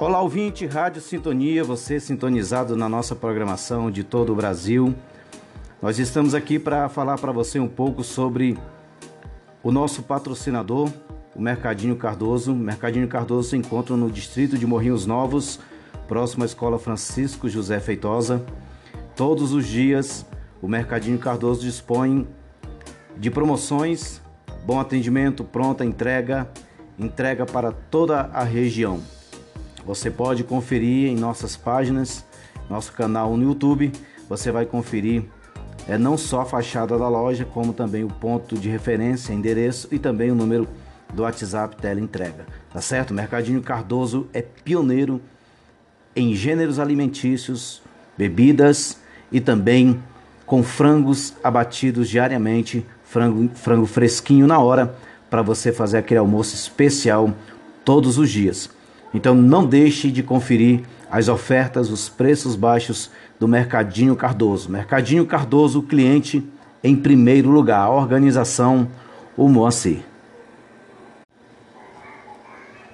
Olá, ouvinte, Rádio Sintonia, você sintonizado na nossa programação de todo o Brasil. Nós estamos aqui para falar para você um pouco sobre o nosso patrocinador, o Mercadinho Cardoso. O Mercadinho Cardoso se encontra no distrito de Morrinhos Novos, próximo à Escola Francisco José Feitosa. Todos os dias, o Mercadinho Cardoso dispõe de promoções, bom atendimento, pronta entrega, entrega para toda a região. Você pode conferir em nossas páginas, nosso canal no YouTube. Você vai conferir é não só a fachada da loja, como também o ponto de referência, endereço e também o número do WhatsApp teleentrega. Tá certo? Mercadinho Cardoso é pioneiro em gêneros alimentícios, bebidas e também com frangos abatidos diariamente, frango, frango fresquinho na hora para você fazer aquele almoço especial todos os dias. Então não deixe de conferir as ofertas, os preços baixos do Mercadinho Cardoso. Mercadinho Cardoso, cliente em primeiro lugar. A organização, o Moacir.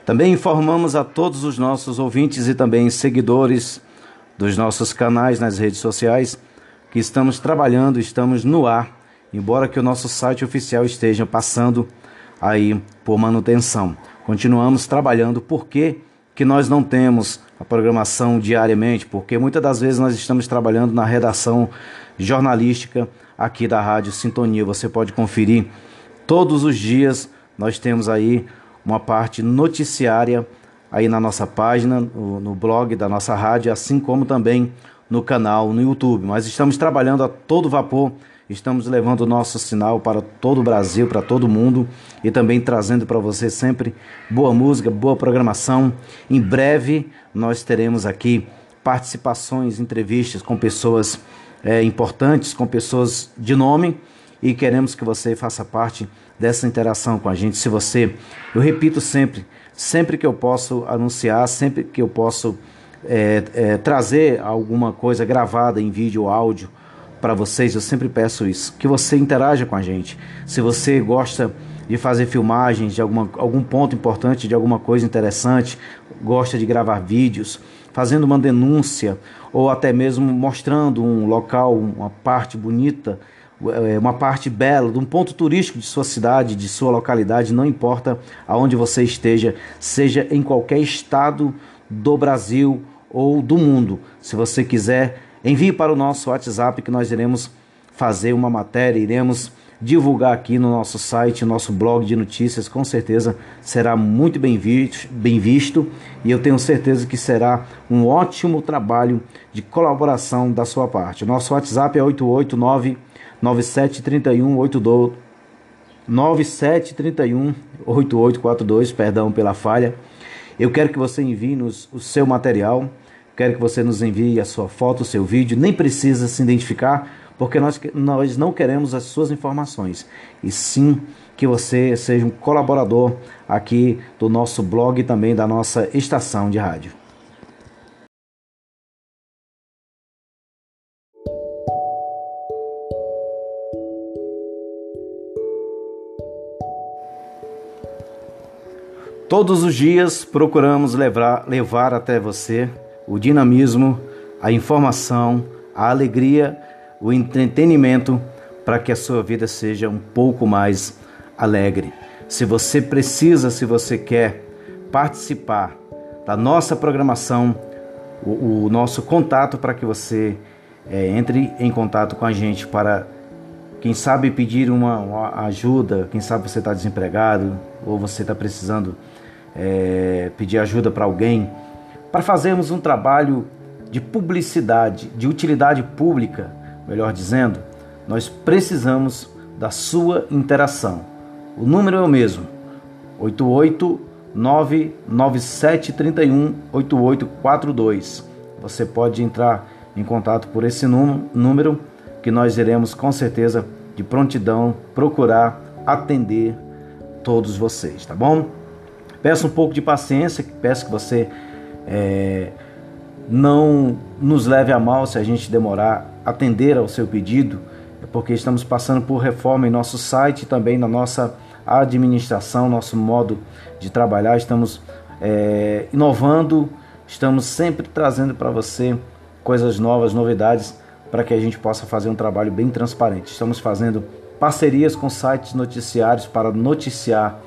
Também informamos a todos os nossos ouvintes e também seguidores dos nossos canais nas redes sociais que estamos trabalhando, estamos no ar, embora que o nosso site oficial esteja passando aí por manutenção. Continuamos trabalhando porque que nós não temos a programação diariamente, porque muitas das vezes nós estamos trabalhando na redação jornalística aqui da Rádio Sintonia. Você pode conferir todos os dias. Nós temos aí uma parte noticiária aí na nossa página, no, no blog da nossa rádio, assim como também no canal no YouTube. Mas estamos trabalhando a todo vapor Estamos levando o nosso sinal para todo o Brasil, para todo mundo e também trazendo para você sempre boa música, boa programação. Em breve nós teremos aqui participações, entrevistas com pessoas é, importantes, com pessoas de nome e queremos que você faça parte dessa interação com a gente. Se você, eu repito sempre, sempre que eu posso anunciar, sempre que eu posso é, é, trazer alguma coisa gravada em vídeo ou áudio para vocês, eu sempre peço isso, que você interaja com a gente. Se você gosta de fazer filmagens de alguma, algum ponto importante, de alguma coisa interessante, gosta de gravar vídeos, fazendo uma denúncia ou até mesmo mostrando um local, uma parte bonita, é, uma parte bela, de um ponto turístico de sua cidade, de sua localidade, não importa aonde você esteja, seja em qualquer estado do Brasil ou do mundo. Se você quiser Envie para o nosso WhatsApp que nós iremos fazer uma matéria, iremos divulgar aqui no nosso site, nosso blog de notícias, com certeza será muito bem visto, bem visto e eu tenho certeza que será um ótimo trabalho de colaboração da sua parte. Nosso WhatsApp é 889 9731 82 9731 8842, perdão pela falha. Eu quero que você envie nos o seu material Quero que você nos envie a sua foto, o seu vídeo, nem precisa se identificar, porque nós, nós não queremos as suas informações, e sim que você seja um colaborador aqui do nosso blog e também da nossa estação de rádio. Todos os dias procuramos levar, levar até você o dinamismo, a informação, a alegria, o entretenimento para que a sua vida seja um pouco mais alegre. Se você precisa, se você quer participar da nossa programação, o, o nosso contato para que você é, entre em contato com a gente para, quem sabe, pedir uma, uma ajuda, quem sabe você está desempregado ou você está precisando é, pedir ajuda para alguém para fazermos um trabalho de publicidade, de utilidade pública, melhor dizendo, nós precisamos da sua interação. O número é o mesmo: 88997318842. Você pode entrar em contato por esse número que nós iremos com certeza de prontidão procurar atender todos vocês, tá bom? Peço um pouco de paciência, peço que você é, não nos leve a mal se a gente demorar atender ao seu pedido, porque estamos passando por reforma em nosso site também na nossa administração, nosso modo de trabalhar. Estamos é, inovando Estamos sempre trazendo para você coisas novas, novidades, para que a gente possa fazer um trabalho bem transparente. Estamos fazendo parcerias com sites noticiários para noticiar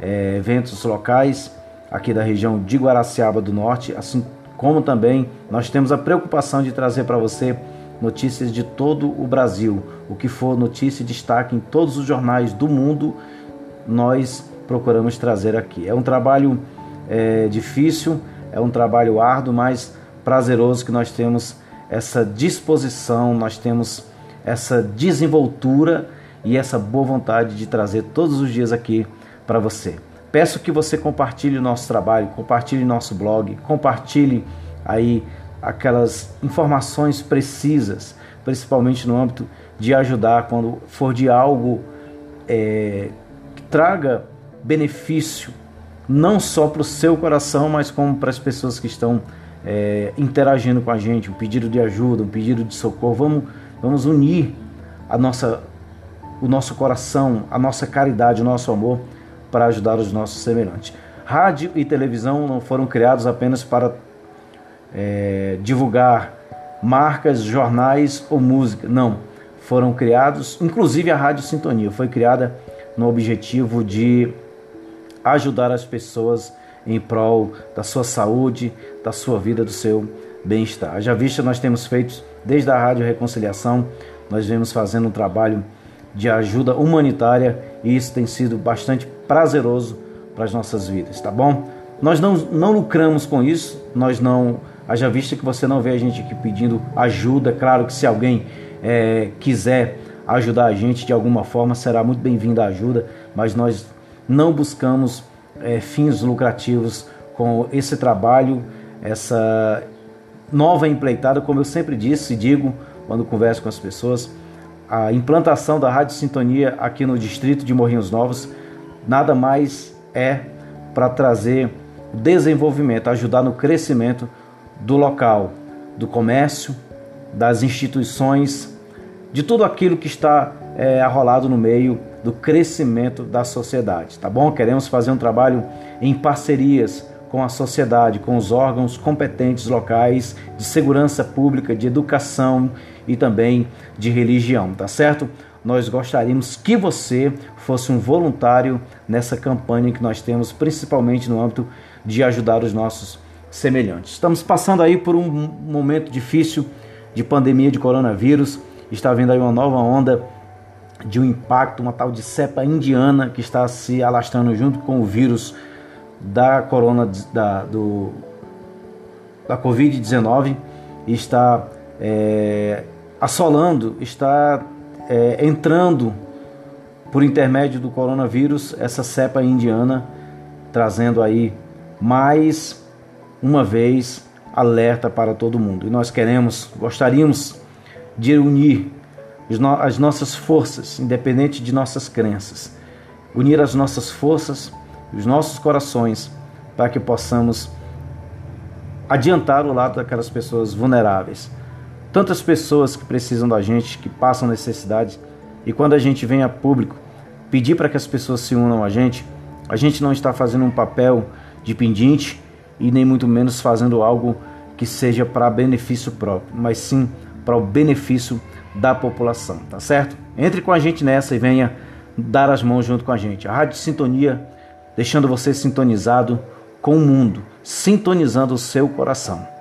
é, eventos locais aqui da região de Guaraciaba do Norte, assim como também nós temos a preocupação de trazer para você notícias de todo o Brasil. O que for notícia e destaque em todos os jornais do mundo, nós procuramos trazer aqui. É um trabalho é, difícil, é um trabalho árduo, mas prazeroso que nós temos essa disposição, nós temos essa desenvoltura e essa boa vontade de trazer todos os dias aqui para você. Peço que você compartilhe o nosso trabalho, compartilhe nosso blog, compartilhe aí aquelas informações precisas, principalmente no âmbito de ajudar quando for de algo é, que traga benefício, não só para o seu coração, mas como para as pessoas que estão é, interagindo com a gente, um pedido de ajuda, um pedido de socorro. Vamos, vamos unir a nossa, o nosso coração, a nossa caridade, o nosso amor para ajudar os nossos semelhantes. Rádio e televisão não foram criados apenas para é, divulgar marcas, jornais ou música. Não, foram criados, inclusive a Rádio Sintonia foi criada no objetivo de ajudar as pessoas em prol da sua saúde, da sua vida, do seu bem-estar. Já vista, nós temos feito desde a Rádio Reconciliação, nós vemos fazendo um trabalho de ajuda humanitária e isso tem sido bastante prazeroso para as nossas vidas, tá bom? Nós não, não lucramos com isso, nós não Haja vista que você não vê a gente aqui pedindo ajuda. Claro que se alguém é, quiser ajudar a gente de alguma forma, será muito bem-vinda a ajuda, mas nós não buscamos é, fins lucrativos com esse trabalho, essa nova empreitada, como eu sempre disse e digo quando converso com as pessoas, a implantação da Rádio Sintonia aqui no distrito de Morrinhos Novos nada mais é para trazer desenvolvimento, ajudar no crescimento do local, do comércio, das instituições, de tudo aquilo que está é, arrolado no meio do crescimento da sociedade, tá bom? Queremos fazer um trabalho em parcerias com a sociedade, com os órgãos competentes locais de segurança pública, de educação e também de religião, tá certo? Nós gostaríamos que você fosse um voluntário nessa campanha que nós temos, principalmente no âmbito de ajudar os nossos semelhantes. Estamos passando aí por um momento difícil de pandemia de coronavírus. Está havendo aí uma nova onda de um impacto, uma tal de cepa indiana que está se alastrando junto com o vírus da corona da, do, da Covid-19 e está é, assolando, está é, entrando por intermédio do coronavírus essa cepa indiana, trazendo aí mais uma vez alerta para todo mundo. E nós queremos, gostaríamos de unir as nossas forças, independente de nossas crenças, unir as nossas forças, os nossos corações, para que possamos adiantar o lado daquelas pessoas vulneráveis. Tantas pessoas que precisam da gente, que passam necessidade, e quando a gente vem a público pedir para que as pessoas se unam a gente, a gente não está fazendo um papel de pendente e nem muito menos fazendo algo que seja para benefício próprio, mas sim para o benefício da população, tá certo? Entre com a gente nessa e venha dar as mãos junto com a gente. A Rádio Sintonia, deixando você sintonizado com o mundo, sintonizando o seu coração.